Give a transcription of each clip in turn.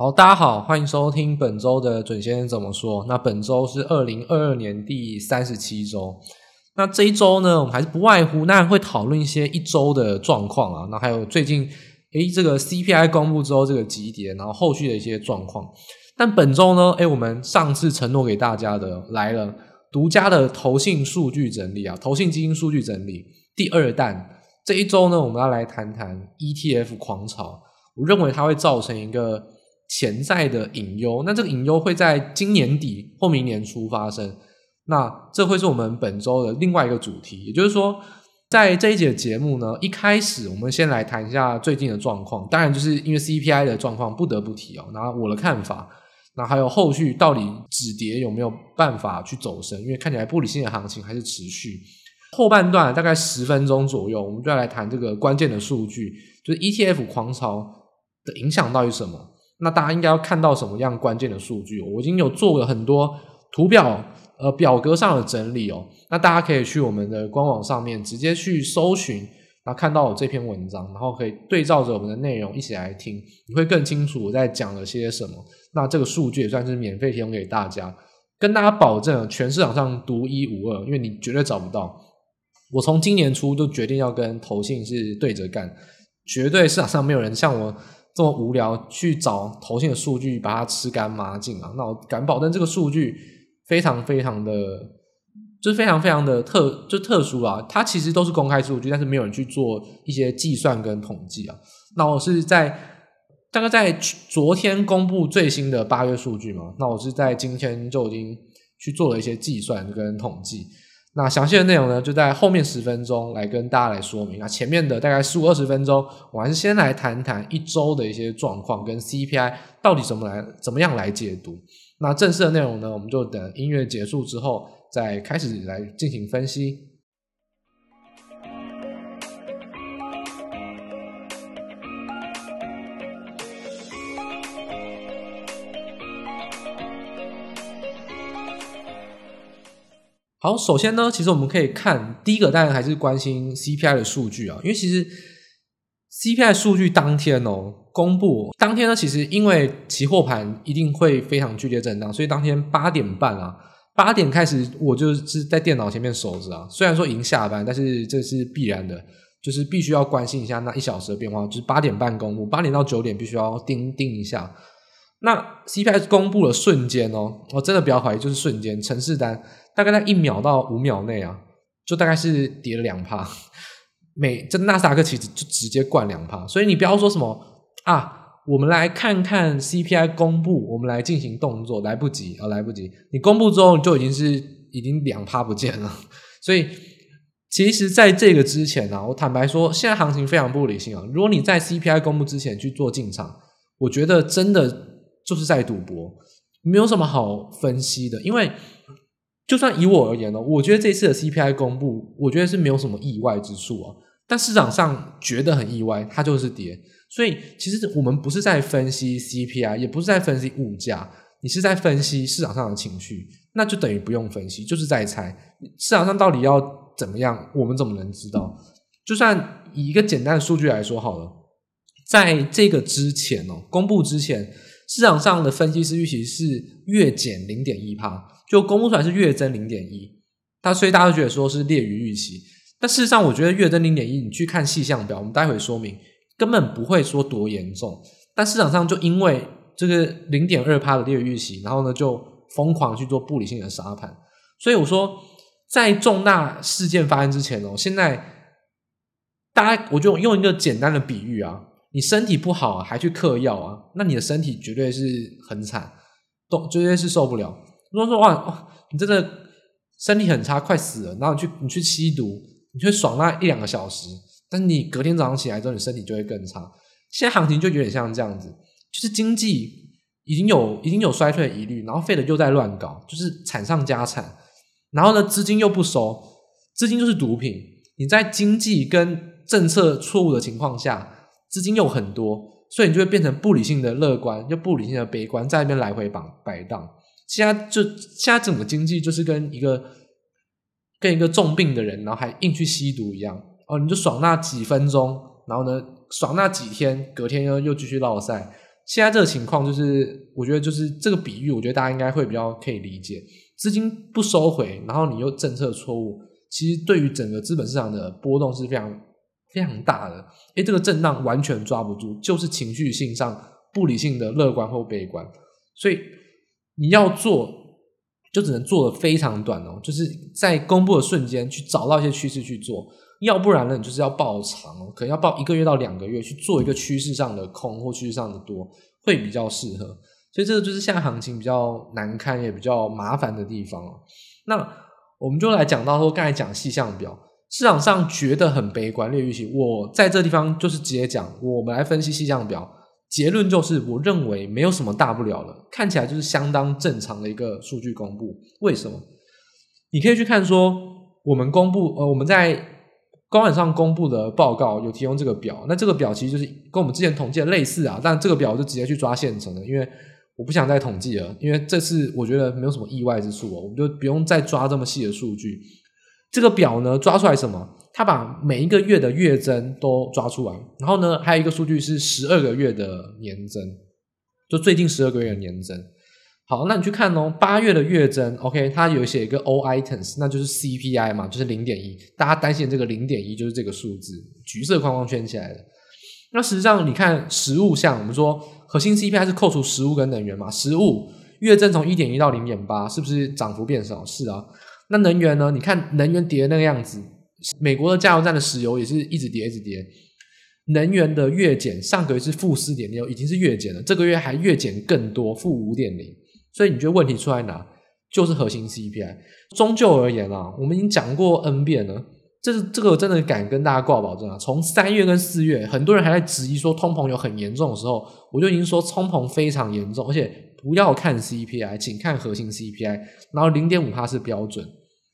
好，大家好，欢迎收听本周的准先生怎么说。那本周是二零二二年第三十七周。那这一周呢，我们还是不外乎，那会讨论一些一周的状况啊。那还有最近，诶，这个 CPI 公布之后这个级别，然后后续的一些状况。但本周呢，诶，我们上次承诺给大家的来了，独家的投信数据整理啊，投信基金数据整理第二弹。这一周呢，我们要来谈谈 ETF 狂潮。我认为它会造成一个。潜在的隐忧，那这个隐忧会在今年底或明年初发生。那这会是我们本周的另外一个主题，也就是说，在这一节节目呢，一开始我们先来谈一下最近的状况。当然，就是因为 CPI 的状况不得不提哦。然后我的看法，那还有后续到底止跌有没有办法去走升？因为看起来不理性的行情还是持续。后半段大概十分钟左右，我们就要来谈这个关键的数据，就是 ETF 狂潮的影响到底什么？那大家应该要看到什么样关键的数据？我已经有做了很多图表、呃表格上的整理哦。那大家可以去我们的官网上面直接去搜寻，然后看到我这篇文章，然后可以对照着我们的内容一起来听，你会更清楚我在讲了些什么。那这个数据也算是免费提供给大家，跟大家保证全市场上独一无二，因为你绝对找不到。我从今年初就决定要跟投信是对着干，绝对市场上没有人像我。这么无聊去找投信的数据，把它吃干抹净啊？那我敢保证这个数据非常非常的，就是非常非常的特，就特殊啊。它其实都是公开数据，但是没有人去做一些计算跟统计啊。那我是在大概在昨天公布最新的八月数据嘛？那我是在今天就已经去做了一些计算跟统计。那详细的内容呢，就在后面十分钟来跟大家来说明。那前面的大概十五二十分钟，我还是先来谈谈一周的一些状况跟 CPI 到底怎么来怎么样来解读。那正式的内容呢，我们就等音乐结束之后再开始来进行分析。好，首先呢，其实我们可以看第一个，当然还是关心 CPI 的数据啊，因为其实 CPI 数据当天哦公布，当天呢，其实因为期货盘一定会非常剧烈震荡，所以当天八点半啊，八点开始我就是在电脑前面守着啊，虽然说已经下班，但是这是必然的，就是必须要关心一下那一小时的变化，就是八点半公布，八点到九点必须要盯盯一下。那 CPI 公布的瞬间哦，我真的不要怀疑，就是瞬间，城市单。大概在一秒到五秒内啊，就大概是跌了两趴，每这纳斯达克其实就直接灌两趴，所以你不要说什么啊，我们来看看 CPI 公布，我们来进行动作，来不及啊，来不及，你公布之后就已经是已经两趴不见了，所以其实在这个之前啊，我坦白说，现在行情非常不理性啊，如果你在 CPI 公布之前去做进场，我觉得真的就是在赌博，没有什么好分析的，因为。就算以我而言呢，我觉得这次的 CPI 公布，我觉得是没有什么意外之处啊。但市场上觉得很意外，它就是跌。所以其实我们不是在分析 CPI，也不是在分析物价，你是在分析市场上的情绪，那就等于不用分析，就是在猜市场上到底要怎么样，我们怎么能知道？就算以一个简单的数据来说好了，在这个之前哦，公布之前，市场上的分析师预期是月减零点一趴。就公布出来是月增零点一，他所以大家都觉得说是劣于预期，但事实上我觉得月增零点一，你去看细项表，我们待会说明根本不会说多严重，但市场上就因为这个零点二趴的劣于预期，然后呢就疯狂去做不理性的杀盘，所以我说在重大事件发生之前哦，现在大家我就用一个简单的比喻啊，你身体不好还去嗑药啊，那你的身体绝对是很惨，都绝对是受不了。如果说哇，哇，你真的身体很差，快死了，然后你去你去吸毒，你去爽那一两个小时，但你隔天早上起来之后，你身体就会更差。现在行情就有点像这样子，就是经济已经有已经有衰退的疑虑，然后费德又在乱搞，就是惨上加惨。然后呢，资金又不收，资金就是毒品。你在经济跟政策错误的情况下，资金又很多，所以你就会变成不理性的乐观，又不理性的悲观，在那边来回绑摆荡。现在就现在整个经济就是跟一个跟一个重病的人，然后还硬去吸毒一样哦，你就爽那几分钟，然后呢爽那几天，隔天又又继续落赛。现在这个情况就是，我觉得就是这个比喻，我觉得大家应该会比较可以理解。资金不收回，然后你又政策错误，其实对于整个资本市场的波动是非常非常大的。诶，这个震荡完全抓不住，就是情绪性上不理性的乐观或悲观，所以你要做，就只能做的非常短哦，就是在公布的瞬间去找到一些趋势去做。要不然呢，你就是要爆长哦，可能要爆一个月到两个月去做一个趋势上的空或趋势上的多，会比较适合。所以这个就是现在行情比较难看也比较麻烦的地方哦。那我们就来讲到说，刚才讲细项表，市场上觉得很悲观略预期。我在这地方就是直接讲，我们来分析细项表，结论就是我认为没有什么大不了的，看起来就是相当正常的一个数据公布。为什么？你可以去看说，我们公布呃我们在。官网上公布的报告有提供这个表，那这个表其实就是跟我们之前统计的类似啊，但这个表就直接去抓现成的，因为我不想再统计了，因为这次我觉得没有什么意外之处哦，我们就不用再抓这么细的数据。这个表呢，抓出来什么？它把每一个月的月增都抓出来，然后呢，还有一个数据是十二个月的年增，就最近十二个月的年增。好，那你去看哦，八月的月增，OK，它有写一个 O items，那就是 CPI 嘛，就是零点一。大家担心这个零点一就是这个数字，橘色框框圈起来的。那实际上你看实物项，我们说核心 CPI 是扣除食物跟能源嘛，食物月增从一点一到零点八，是不是涨幅变少？是啊。那能源呢？你看能源跌的那个样子，美国的加油站的石油也是一直跌一直跌。能源的月减，上个月是负四点六，已经是月减了，这个月还月减更多，负五点零。所以你觉得问题出在哪？就是核心 CPI。终究而言啊，我们已经讲过 N 遍了，这是这个真的敢跟大家挂保证啊。从三月跟四月，很多人还在质疑说通膨有很严重的时候，我就已经说通膨非常严重，而且不要看 CPI，请看核心 CPI，然后零点五趴是标准。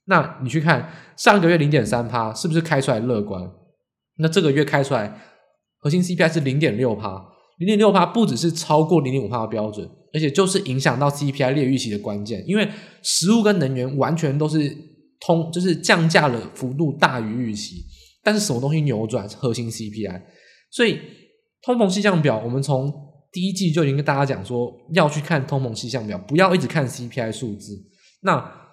那你去看上个月零点三趴，是不是开出来乐观？那这个月开出来核心 CPI 是零点六趴，零点六趴不只是超过零点五趴的标准。而且就是影响到 CPI 列预期的关键，因为食物跟能源完全都是通，就是降价的幅度大于预期。但是什么东西扭转核心 CPI？所以通膨气象表，我们从第一季就已经跟大家讲说，要去看通膨气象表，不要一直看 CPI 数字。那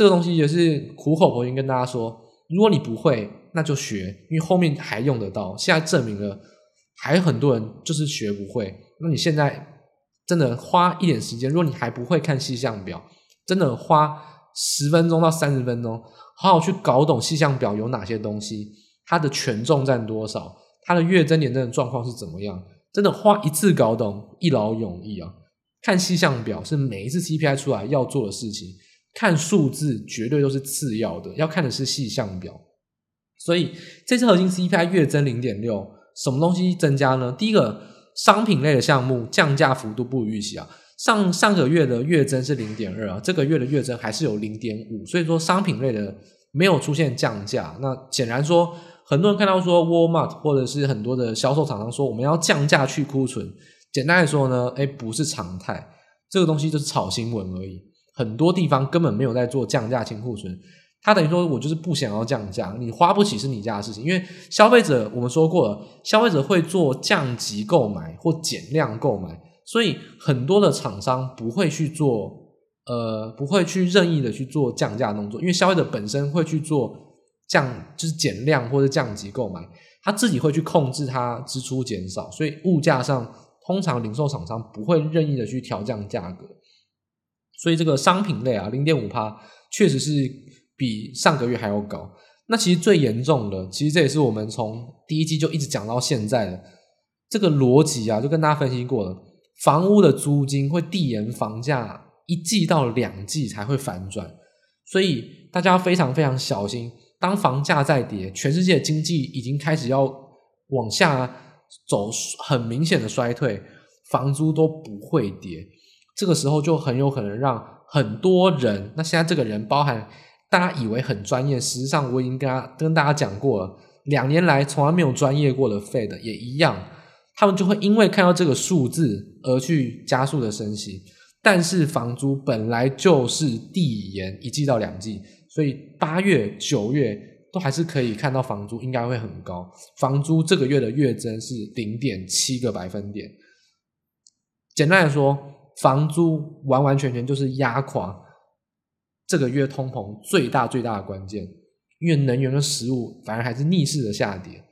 这个东西也是苦口婆心跟大家说，如果你不会，那就学，因为后面还用得到。现在证明了，还很多人就是学不会。那你现在。真的花一点时间，如果你还不会看气象表，真的花十分钟到三十分钟，好好去搞懂气象表有哪些东西，它的权重占多少，它的月增年增的状况是怎么样，真的花一次搞懂一劳永逸啊！看气象表是每一次 CPI 出来要做的事情，看数字绝对都是次要的，要看的是细项表。所以这次核心 CPI 月增零点六，什么东西增加呢？第一个。商品类的项目降价幅度不如预期啊，上上个月的月增是零点二啊，这个月的月增还是有零点五，所以说商品类的没有出现降价。那显然说，很多人看到说 Walmart 或者是很多的销售厂商说我们要降价去库存，简单来说呢，哎，不是常态，这个东西就是炒新闻而已，很多地方根本没有在做降价清库存。他等于说，我就是不想要降价，你花不起是你家的事情。因为消费者，我们说过了，消费者会做降级购买或减量购买，所以很多的厂商不会去做，呃，不会去任意的去做降价动作，因为消费者本身会去做降，就是减量或者降级购买，他自己会去控制他支出减少，所以物价上通常零售厂商不会任意的去调降价格，所以这个商品类啊，零点五趴确实是。比上个月还要高。那其实最严重的，其实这也是我们从第一季就一直讲到现在的这个逻辑啊，就跟大家分析过了。房屋的租金会递延房价一季到两季才会反转，所以大家非常非常小心。当房价在跌，全世界的经济已经开始要往下走，很明显的衰退，房租都不会跌。这个时候就很有可能让很多人，那现在这个人包含。大家以为很专业，实际上我已经跟他跟大家讲过了，两年来从来没有专业过的 Fed 也一样，他们就会因为看到这个数字而去加速的升息。但是房租本来就是递延一季到两季，所以八月、九月都还是可以看到房租应该会很高。房租这个月的月增是零点七个百分点，简单来说，房租完完全全就是压垮这个月通膨最大最大的关键，因为能源跟食物反而还是逆势的下跌，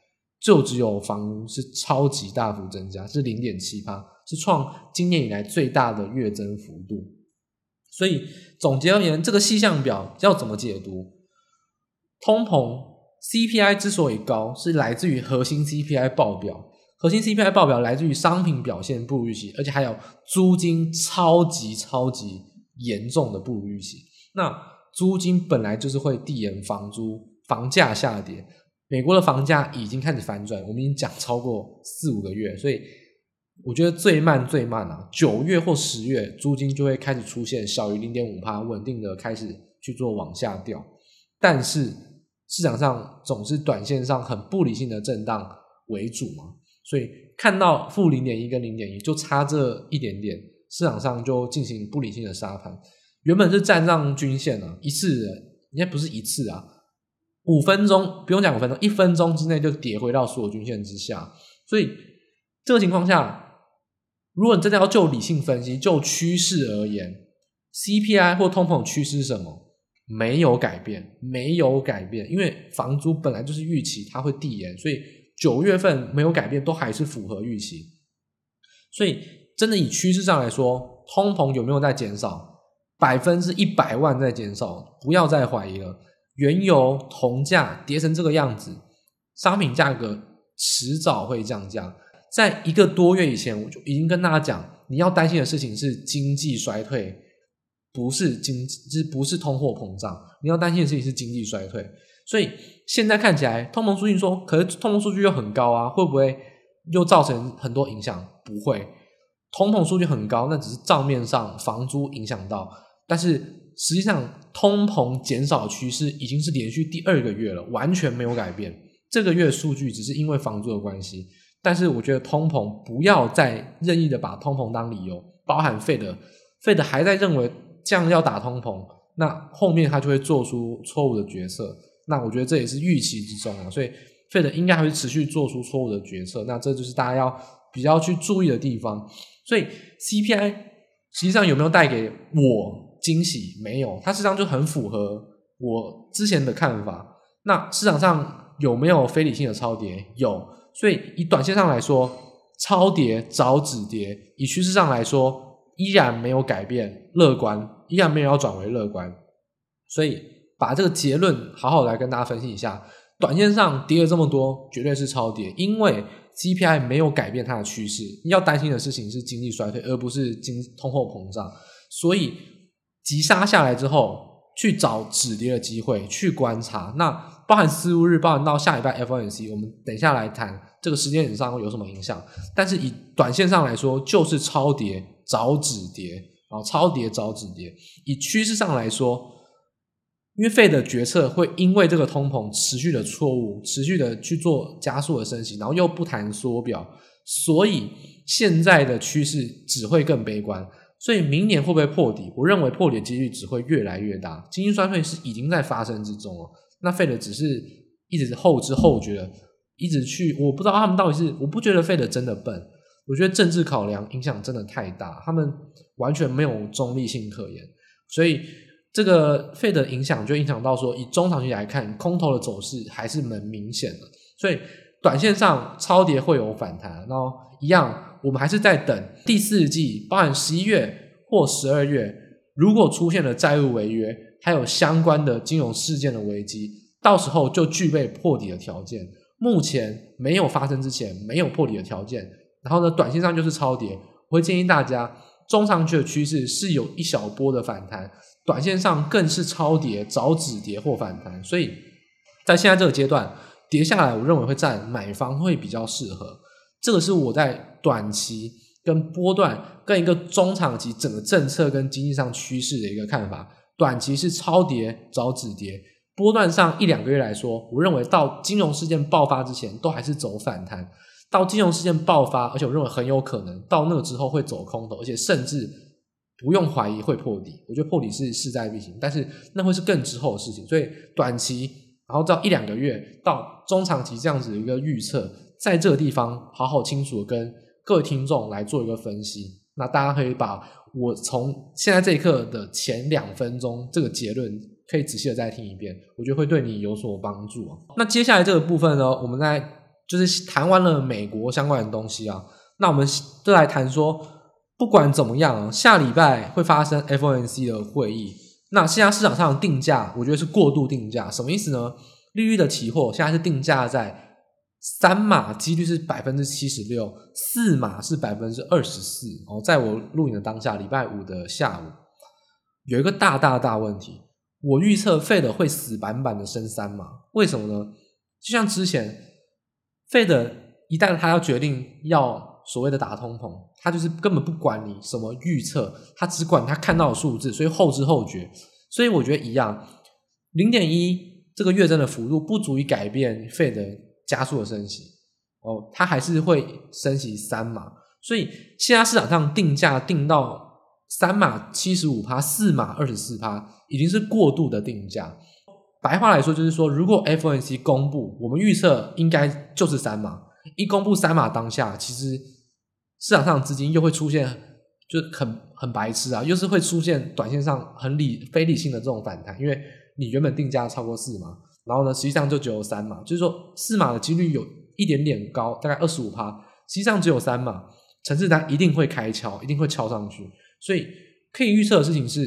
就只有房屋是超级大幅增加，是零点七八，是创今年以来最大的月增幅度。所以总结而言，这个细项表要怎么解读？通膨 CPI 之所以高，是来自于核心 CPI 爆表。核心 CPI 报表来自于商品表现不如预期，而且还有租金超级超级严重的不如预期。那租金本来就是会递延房租、房价下跌。美国的房价已经开始反转，我们已经讲超过四五个月，所以我觉得最慢最慢啊，九月或十月租金就会开始出现小于零点五趴，稳定的开始去做往下掉。但是市场上总是短线上很不理性的震荡为主嘛。所以看到负零点一跟零点一就差这一点点，市场上就进行不理性的杀盘。原本是站上均线啊，一次应该不是一次啊，五分钟不用讲五分钟，一分钟之内就跌回到所有均线之下。所以这个情况下，如果你真的要就理性分析，就趋势而言，CPI 或通膨趋势是什么？没有改变，没有改变，因为房租本来就是预期它会递延，所以。九月份没有改变，都还是符合预期，所以真的以趋势上来说，通膨有没有在减少？百分之一百万在减少，不要再怀疑了。原油、铜价跌成这个样子，商品价格迟早会降价。在一个多月以前，我就已经跟大家讲，你要担心的事情是经济衰退，不是经，是不是通货膨胀？你要担心的事情是经济衰退。所以现在看起来，通膨数据说，可是通膨数据又很高啊，会不会又造成很多影响？不会，通膨数据很高，那只是账面上房租影响到，但是实际上通膨减少趋势已经是连续第二个月了，完全没有改变。这个月数据只是因为房租的关系，但是我觉得通膨不要再任意的把通膨当理由，包含费德，费德还在认为这样要打通膨，那后面他就会做出错误的决策。那我觉得这也是预期之中啊，所以 Fed 应该还会持续做出错误的决策。那这就是大家要比较去注意的地方。所以 CPI 实际上有没有带给我惊喜？没有，它实际上就很符合我之前的看法。那市场上有没有非理性的超跌？有。所以以短线上来说，超跌找止跌；以趋势上来说，依然没有改变，乐观，依然没有要转为乐观。所以。把这个结论好好来跟大家分析一下，短线上跌了这么多，绝对是超跌，因为 CPI 没有改变它的趋势。你要担心的事情是经济衰退，而不是经通货膨胀。所以急杀下来之后，去找止跌的机会，去观察。那包含四五日，包含到下礼拜 FOMC，我们等下来谈这个时间点上会有什么影响。但是以短线上来说，就是超跌找止跌，然后超跌找止跌。以趋势上来说。因为费的决策会因为这个通膨持续的错误，持续的去做加速的升息，然后又不谈缩表，所以现在的趋势只会更悲观。所以明年会不会破底？我认为破底的几率只会越来越大。经济衰退是已经在发生之中了。那 Fed 只是一直后知后觉，一直去，我不知道他们到底是，我不觉得 Fed 真的笨，我觉得政治考量影响真的太大，他们完全没有中立性可言，所以。这个费的影响就影响到说，以中长期来看，空头的走势还是蛮明显的。所以短线上超跌会有反弹，然后一样，我们还是在等第四季，包含十一月或十二月，如果出现了债务违约，还有相关的金融事件的危机，到时候就具备破底的条件。目前没有发生之前，没有破底的条件。然后呢，短线上就是超跌，我会建议大家，中长期的趋势是有一小波的反弹。短线上更是超跌，找止跌或反弹，所以在现在这个阶段跌下来，我认为会占买方会比较适合。这个是我在短期跟波段跟一个中长期整个政策跟经济上趋势的一个看法。短期是超跌找止跌，波段上一两个月来说，我认为到金融事件爆发之前都还是走反弹，到金融事件爆发，而且我认为很有可能到那个之后会走空头，而且甚至。不用怀疑会破底，我觉得破底是势在必行，但是那会是更之后的事情。所以短期，然后到一两个月到中长期这样子的一个预测，在这个地方好好清楚跟各位听众来做一个分析。那大家可以把我从现在这一刻的前两分钟这个结论，可以仔细的再听一遍，我觉得会对你有所帮助。那接下来这个部分呢，我们在就是谈完了美国相关的东西啊，那我们就来谈说，不管怎么样，下礼拜会发生 FOMC 的会议。那现在市场上定价，我觉得是过度定价，什么意思呢？利率的期货现在是定价在。三码几率是百分之七十六，四码是百分之二十四。哦，在我录影的当下，礼拜五的下午，有一个大大大问题，我预测 Fed 会死板板的升三码，为什么呢？就像之前 Fed 一旦他要决定要所谓的打通膨，他就是根本不管你什么预测，他只管他看到的数字，所以后知后觉。所以我觉得一样，零点一这个月增的幅度不足以改变 Fed。加速的升息，哦，它还是会升息三码，所以现在市场上定价定到三码七十五趴，四码二十四趴，已经是过度的定价。白话来说就是说，如果 FOMC 公布，我们预测应该就是三码，一公布三码当下，其实市场上的资金又会出现，就很很白痴啊，又是会出现短线上很理非理性的这种反弹，因为你原本定价超过四嘛。然后呢，实际上就只有三嘛，就是说四码的几率有一点点高，大概二十五趴，实际上只有三嘛，城市单一定会开敲，一定会敲上去。所以可以预测的事情是，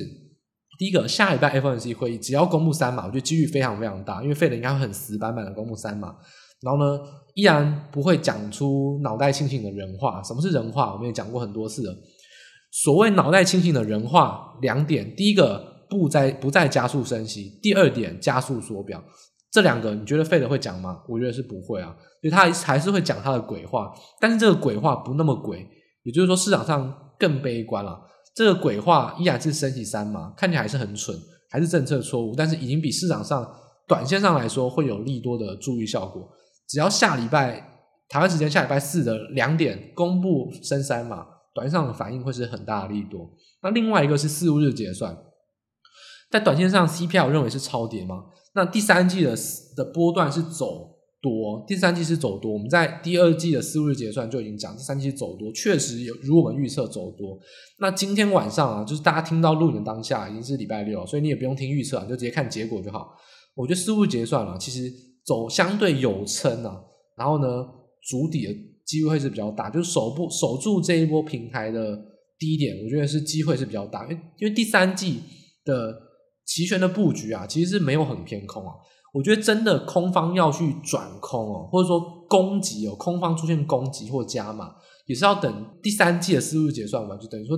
第一个，下礼拜 FOMC 会议只要公布三码，我觉得几率非常非常大，因为费德应该会很死板板的公布三码。然后呢，依然不会讲出脑袋清醒的人话。什么是人话？我们也讲过很多次了。所谓脑袋清醒的人话，两点：第一个，不再不再加速升息；第二点，加速缩表。这两个你觉得费德会讲吗？我觉得是不会啊，所以他还是会讲他的鬼话，但是这个鬼话不那么鬼，也就是说市场上更悲观了。这个鬼话依然是升息三嘛，看起来还是很蠢，还是政策错误，但是已经比市场上短线上来说会有利多的助益效果。只要下礼拜台湾时间下礼拜四的两点公布升三嘛，短线上的反应会是很大的利多。那另外一个是四五日结算，在短线上 CPI 我认为是超跌吗？那第三季的的波段是走多，第三季是走多。我们在第二季的四五日结算就已经讲，第三季走多，确实有如我们预测走多。那今天晚上啊，就是大家听到录影的当下已经是礼拜六，所以你也不用听预测啊，就直接看结果就好。我觉得四五日结算啊，其实走相对有撑啊，然后呢，筑底的机会是比较大，就是守不守住这一波平台的低点，我觉得是机会是比较大，因为因为第三季的。期权的布局啊，其实是没有很偏空啊。我觉得真的空方要去转空哦，或者说攻击哦，空方出现攻击或加码，也是要等第三季的思路结算完，就等于说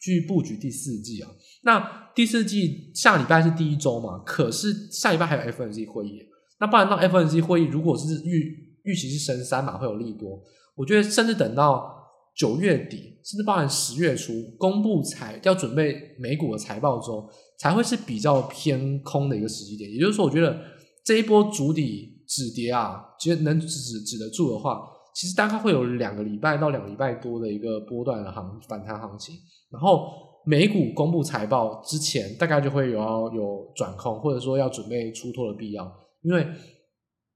去布局第四季啊。那第四季下礼拜是第一周嘛，可是下礼拜还有 FOMC 会议，那不然到 FOMC 会议，如果是预预期是升三嘛会有利多，我觉得甚至等到九月底，甚至包含十月初公布财要准备美股的财报之后。才会是比较偏空的一个时机点，也就是说，我觉得这一波主底止跌啊，其实能止止得住的话，其实大概会有两个礼拜到两个礼拜多的一个波段的行反弹行情。然后美股公布财报之前，大概就会有要有转空，或者说要准备出脱的必要，因为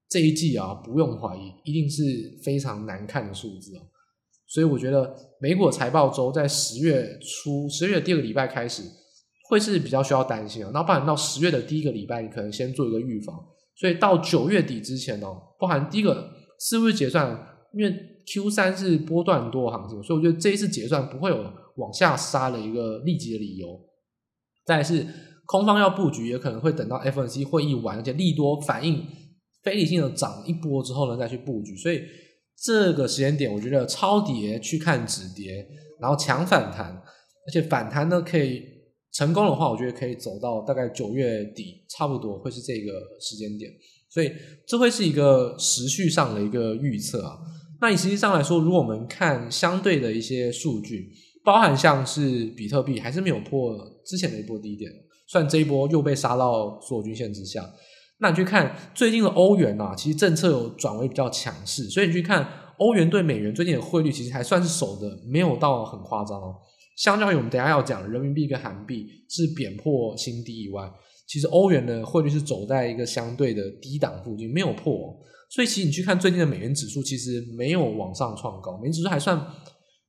这一季啊，不用怀疑，一定是非常难看的数字哦。所以我觉得美股财报周在十月初，十月第二个礼拜开始。会是比较需要担心啊，那包含到十月的第一个礼拜，你可能先做一个预防，所以到九月底之前哦，包含第一个四日结算，因为 Q 三是波段多行情，所以我觉得这一次结算不会有往下杀的一个立即的理由。再是空方要布局，也可能会等到 FNC 会议完，而且利多反应非理性的涨一波之后呢，再去布局。所以这个时间点，我觉得超跌去看止跌，然后强反弹，而且反弹呢可以。成功的话，我觉得可以走到大概九月底，差不多会是这个时间点，所以这会是一个时序上的一个预测啊。那以实际上来说，如果我们看相对的一些数据，包含像是比特币还是没有破之前的一波低点，算这一波又被杀到所有均线之下，那你去看最近的欧元啊，其实政策有转为比较强势，所以你去看欧元对美元最近的汇率，其实还算是守的，没有到很夸张哦。相较于我们等下要讲人民币跟韩币是贬破新低以外，其实欧元的汇率是走在一个相对的低档附近，没有破。所以其实你去看最近的美元指数，其实没有往上创高，美元指数还算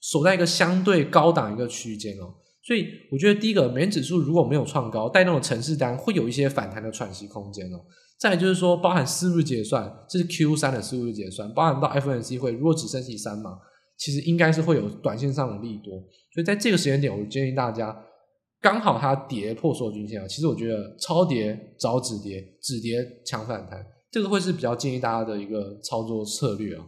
守在一个相对高档一个区间哦。所以我觉得第一个美元指数如果没有创高，带动的程式单会有一些反弹的喘息空间哦。再来就是说，包含四日结算，这是 Q 三的四日结算，包含到 FNC 会，如果只升息三嘛，其实应该是会有短线上的利多。所以在这个时间点，我建议大家，刚好它跌破所有均线啊，其实我觉得超跌找止跌，止跌抢反弹，这个会是比较建议大家的一个操作策略啊。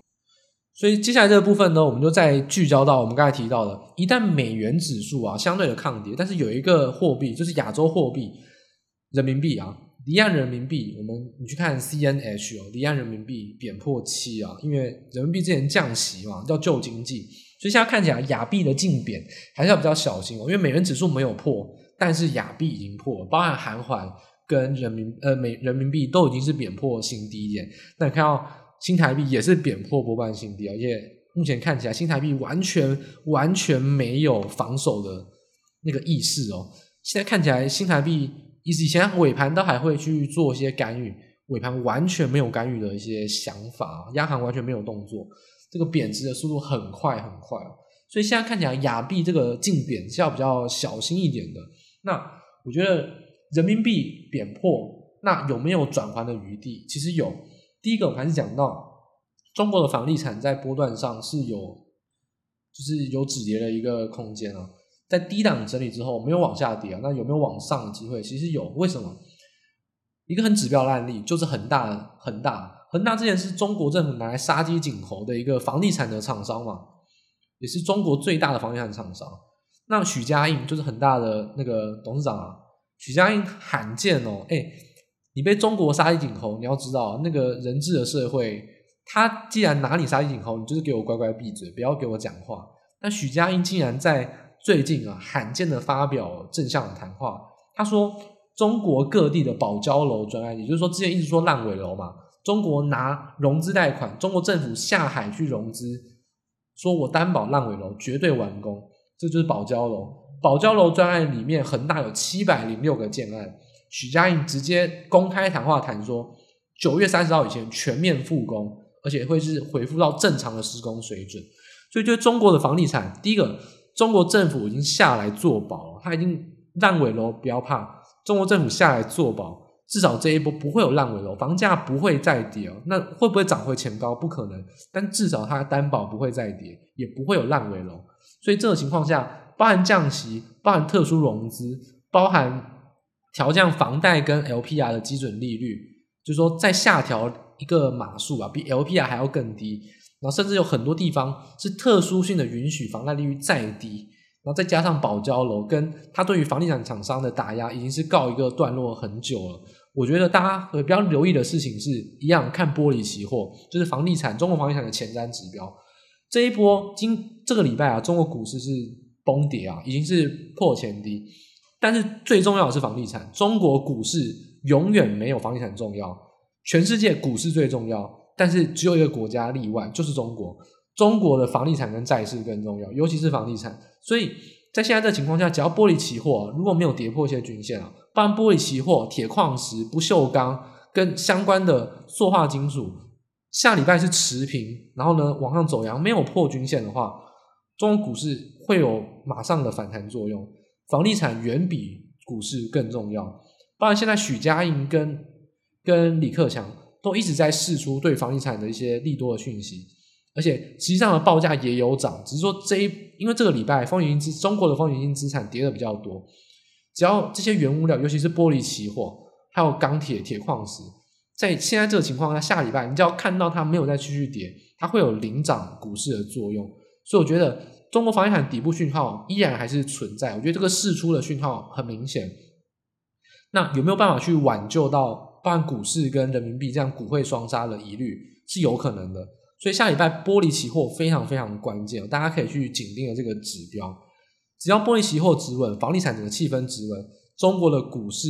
所以接下来这个部分呢，我们就再聚焦到我们刚才提到的，一旦美元指数啊相对的抗跌，但是有一个货币就是亚洲货币人民币啊，离岸人民币，我们你去看 CNH 哦，离岸人民币贬破七啊，因为人民币之前降息嘛，叫救经济，所以现在看起来亚币的竞贬还是要比较小心哦，因为美元指数没有破，但是亚币已经破了，包含韩环跟人民呃美人民币都已经是贬破新低点，那你看到。新台币也是贬破波段新低，而且目前看起来新台币完全完全没有防守的那个意识哦。现在看起来新台币以前尾盘都还会去做一些干预，尾盘完全没有干预的一些想法，央行完全没有动作，这个贬值的速度很快很快哦。所以现在看起来亚币这个竞贬是要比较小心一点的。那我觉得人民币贬破，那有没有转圜的余地？其实有。第一个，我还是讲到中国的房地产在波段上是有，就是有止跌的一个空间啊，在低档整理之后没有往下跌啊，那有没有往上的机会？其实有，为什么？一个很指标的案例就是恒大，恒大，恒大之前是中国政府拿来杀鸡儆猴的一个房地产的厂商嘛，也是中国最大的房地产厂商。那许家印就是恒大的那个董事长啊，许家印罕见哦，哎。你被中国杀鸡儆猴，你要知道那个人治的社会，他既然拿你杀鸡儆猴，你就是给我乖乖闭嘴，不要给我讲话。那许家印竟然在最近啊，罕见的发表正向的谈话，他说中国各地的保交楼专案，也就是说之前一直说烂尾楼嘛，中国拿融资贷款，中国政府下海去融资，说我担保烂尾楼绝对完工，这就是保交楼。保交楼专案里面，恒大有七百零六个建案。许家印直接公开谈话谈说，九月三十号以前全面复工，而且会是恢复到正常的施工水准。所以，对中国的房地产，第一个，中国政府已经下来做保了，他已经烂尾楼不要怕，中国政府下来做保，至少这一波不会有烂尾楼，房价不会再跌哦。那会不会涨回前高？不可能，但至少它担保不会再跌，也不会有烂尾楼。所以，这种情况下，包含降息，包含特殊融资，包含。调降房贷跟 LPR 的基准利率，就是说再下调一个码数啊，比 LPR 还要更低。然后甚至有很多地方是特殊性的允许房贷利率再低。然后再加上保交楼，跟它对于房地产厂商的打压，已经是告一个段落很久了。我觉得大家比较留意的事情是一样，看玻璃期货，就是房地产中国房地产的前瞻指标。这一波今这个礼拜啊，中国股市是崩跌啊，已经是破前低。但是最重要的是房地产，中国股市永远没有房地产重要，全世界股市最重要，但是只有一个国家例外，就是中国。中国的房地产跟债市更重要，尤其是房地产。所以在现在这情况下，只要玻璃期货如果没有跌破一些均线啊，不然玻璃期货、铁矿石、不锈钢跟相关的塑化金属，下礼拜是持平，然后呢往上走阳，没有破均线的话，中国股市会有马上的反弹作用。房地产远比股市更重要，当然现在许家印跟跟李克强都一直在释出对房地产的一些利多的讯息，而且实际上的报价也有涨，只是说这一因为这个礼拜风险资中国的风险性资产跌的比较多，只要这些原物料，尤其是玻璃期货，还有钢铁、铁矿石，在现在这个情况下，下礼拜你只要看到它没有再继续跌，它会有领涨股市的作用，所以我觉得。中国房地产底部讯号依然还是存在，我觉得这个释出的讯号很明显。那有没有办法去挽救到，包含股市跟人民币这样股汇双杀的疑虑是有可能的。所以下礼拜玻璃期货非常非常关键，大家可以去紧盯的这个指标。只要玻璃期货止稳，房地产整个气氛止稳，中国的股市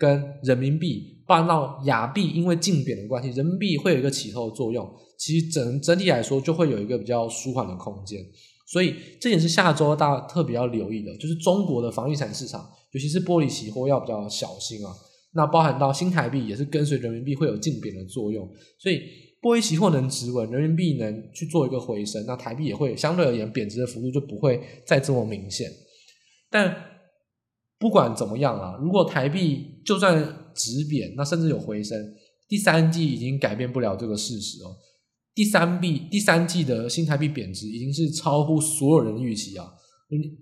跟人民币，包含到亚币，因为竞贬的关系，人民币会有一个起头的作用。其实整整体来说，就会有一个比较舒缓的空间。所以这也是下周大家特别要留意的，就是中国的房地产市场，尤其是玻璃期货要比较小心啊。那包含到新台币也是跟随人民币会有竞贬的作用，所以波璃期货能止稳，人民币能去做一个回升，那台币也会相对而言贬值的幅度就不会再这么明显。但不管怎么样啊，如果台币就算止贬，那甚至有回升，第三季已经改变不了这个事实哦。第三季第三季的新台币贬值已经是超乎所有人的预期啊！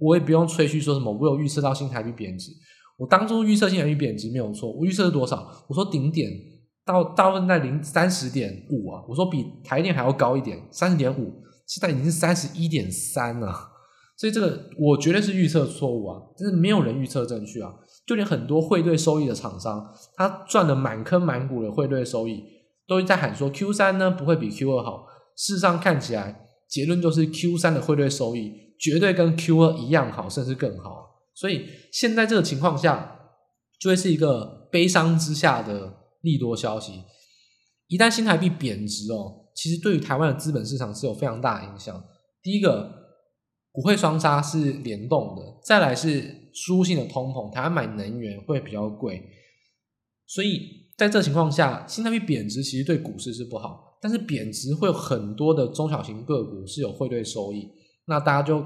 我也不用吹嘘说什么，我有预测到新台币贬值。我当初预测新台币贬值没有错，我预测是多少？我说顶点到大部分在零三十点五啊，我说比台电还要高一点，三十点五，现在已经是三十一点三了。所以这个我绝对是预测错误啊！但是没有人预测正确啊！就连很多汇兑收益的厂商，他赚了满坑满谷的汇兑收益。都在喊说 Q 三呢不会比 Q 二好，事实上看起来结论就是 Q 三的汇兑收益绝对跟 Q 二一样好，甚至更好。所以现在这个情况下，就会是一个悲伤之下的利多消息。一旦新台币贬值哦，其实对于台湾的资本市场是有非常大影响。第一个，股汇双杀是联动的，再来是输入性的通膨，台湾买能源会比较贵，所以。在这情况下，新台币贬值其实对股市是不好，但是贬值会有很多的中小型个股是有汇兑收益，那大家就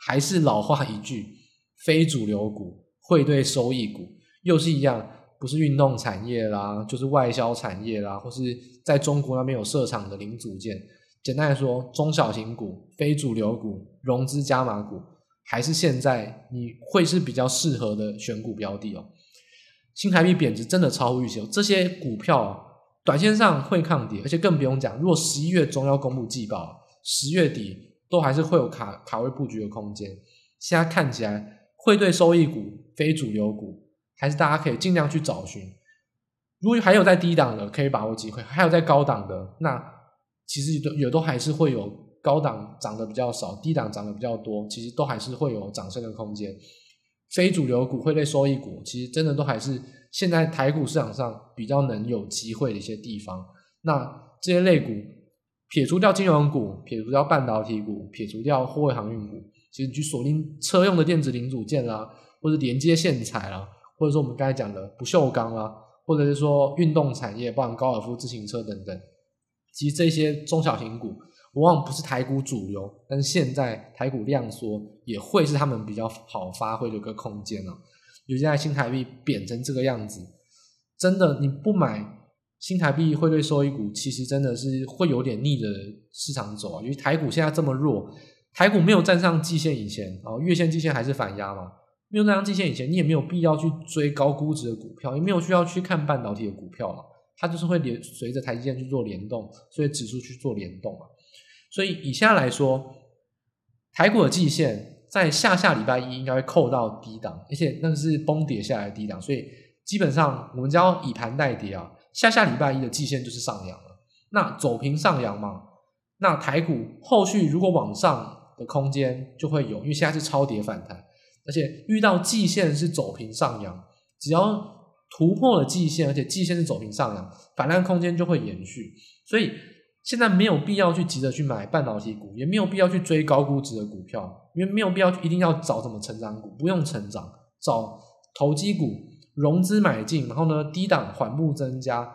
还是老话一句，非主流股、汇兑收益股又是一样，不是运动产业啦，就是外销产业啦，或是在中国那边有设厂的零组件。简单来说，中小型股、非主流股、融资加码股，还是现在你会是比较适合的选股标的哦。新台币贬值真的超乎预期，这些股票短线上会抗跌，而且更不用讲，如果十一月中要公布季报，十月底都还是会有卡卡位布局的空间。现在看起来，会对收益股、非主流股，还是大家可以尽量去找寻。如果还有在低档的，可以把握机会；还有在高档的，那其实都也都还是会有高档涨得比较少，低档涨得比较多，其实都还是会有涨升的空间。非主流股、汇兑收益股，其实真的都还是现在台股市场上比较能有机会的一些地方。那这些类股，撇除掉金融股，撇除掉半导体股，撇除掉货位航运股，其实你去锁定车用的电子零组件啦，或者连接线材啦，或者说我们刚才讲的不锈钢啦，或者是说运动产业，包含高尔夫自行车等等，其实这些中小型股。往往不是台股主流，但是现在台股量缩，也会是他们比较好发挥的一个空间了。尤其在新台币贬成这个样子，真的你不买新台币汇兑收益股，其实真的是会有点逆着市场走啊。因为台股现在这么弱，台股没有站上季线以前，啊，月线、季线还是反压嘛，没有站上季线以前，你也没有必要去追高估值的股票，也没有需要去看半导体的股票了，它就是会连随着台积电去做联动，所以指数去做联动嘛。所以以下来说，台股的季线在下下礼拜一应该会扣到低档，而且那个是崩跌下来的低档，所以基本上我们只要以盘代跌啊，下下礼拜一的季线就是上扬了。那走平上扬嘛，那台股后续如果往上的空间就会有，因为现在是超跌反弹，而且遇到季线是走平上扬，只要突破了季线，而且季线是走平上扬，反弹空间就会延续，所以。现在没有必要去急着去买半导体股，也没有必要去追高估值的股票，因为没有必要一定要找什么成长股，不用成长，找投机股融资买进，然后呢低档缓步增加，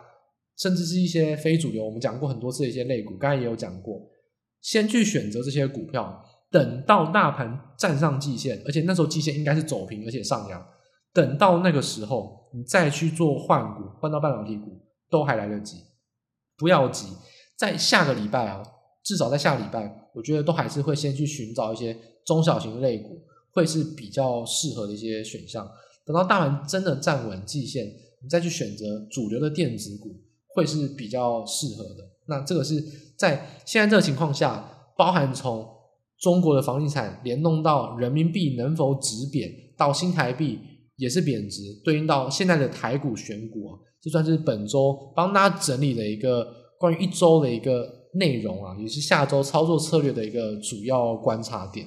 甚至是一些非主流，我们讲过很多次的一些类股，刚才也有讲过，先去选择这些股票，等到大盘站上季线，而且那时候季线应该是走平而且上扬，等到那个时候你再去做换股，换到半导体股都还来得及，不要急。在下个礼拜啊，至少在下个礼拜，我觉得都还是会先去寻找一些中小型类股，会是比较适合的一些选项。等到大盘真的站稳季线，你再去选择主流的电子股，会是比较适合的。那这个是在现在这个情况下，包含从中国的房地产联动到人民币能否止贬，到新台币也是贬值，对应到现在的台股选股啊，这算是本周帮大家整理的一个。关于一周的一个内容啊，也是下周操作策略的一个主要观察点。